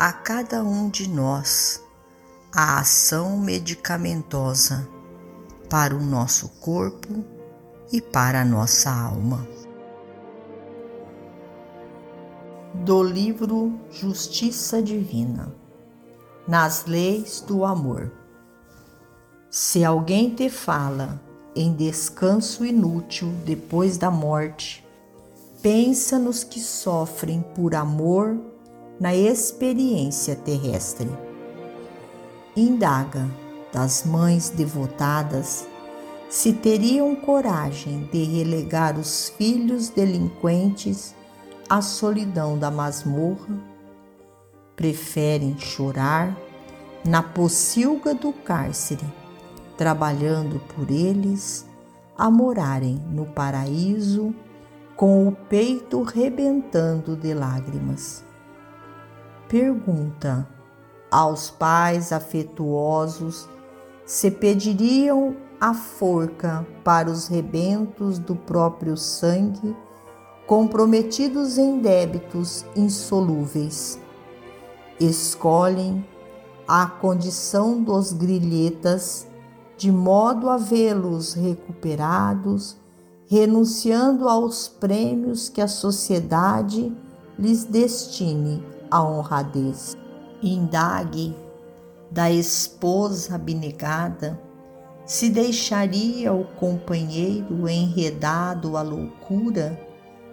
a cada um de nós a ação medicamentosa para o nosso corpo e para a nossa alma. Do livro Justiça Divina Nas Leis do Amor. Se alguém te fala em descanso inútil depois da morte, pensa nos que sofrem por amor na experiência terrestre. Indaga das mães devotadas se teriam coragem de relegar os filhos delinquentes à solidão da masmorra, preferem chorar na pocilga do cárcere, trabalhando por eles a morarem no paraíso com o peito rebentando de lágrimas pergunta aos pais afetuosos se pediriam a forca para os rebentos do próprio sangue, comprometidos em débitos insolúveis. Escolhem a condição dos grilhetas de modo a vê-los recuperados, renunciando aos prêmios que a sociedade lhes destine a honradez. Indague da esposa abnegada se deixaria o companheiro enredado à loucura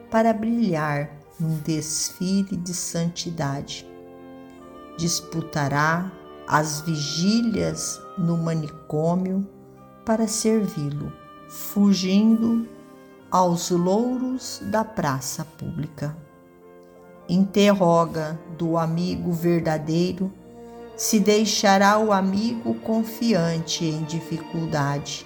para brilhar num desfile de santidade. Disputará as vigílias no manicômio para servi-lo, fugindo aos louros da praça pública interroga do amigo verdadeiro se deixará o amigo confiante em dificuldade.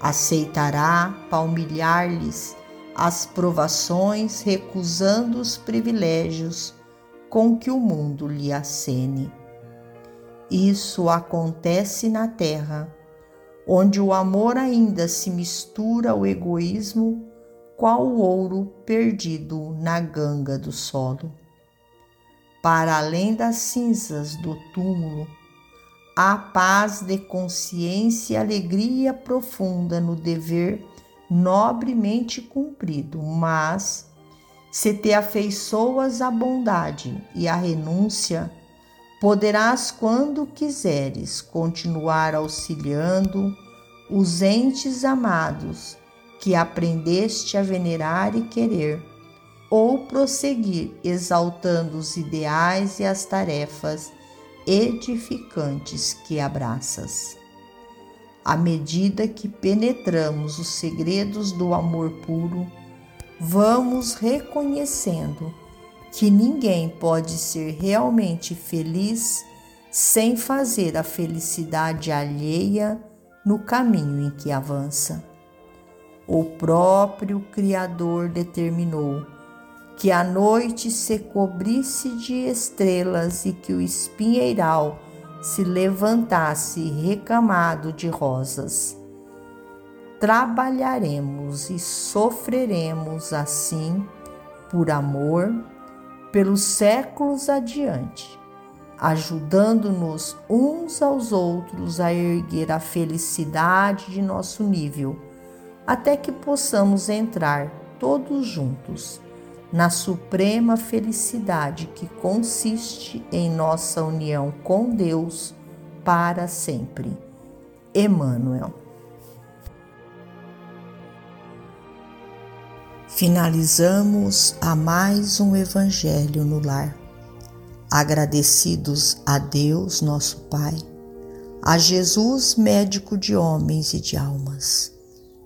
Aceitará palmilhar-lhes as provações, recusando os privilégios com que o mundo lhe acene. Isso acontece na terra, onde o amor ainda se mistura ao egoísmo qual ouro perdido na ganga do solo. Para além das cinzas do túmulo, há paz de consciência e alegria profunda no dever nobremente cumprido, mas se te afeiçoas a bondade e a renúncia, poderás, quando quiseres, continuar auxiliando os entes amados que aprendeste a venerar e querer, ou prosseguir exaltando os ideais e as tarefas edificantes que abraças. À medida que penetramos os segredos do amor puro, vamos reconhecendo que ninguém pode ser realmente feliz sem fazer a felicidade alheia no caminho em que avança o próprio Criador determinou que a noite se cobrisse de estrelas e que o espinheiral se levantasse recamado de rosas. Trabalharemos e sofreremos assim, por amor, pelos séculos adiante, ajudando-nos uns aos outros a erguer a felicidade de nosso nível até que possamos entrar todos juntos na suprema felicidade que consiste em nossa união com Deus para sempre. Emmanuel. Finalizamos a mais um Evangelho no Lar. Agradecidos a Deus, nosso Pai, a Jesus, médico de homens e de almas,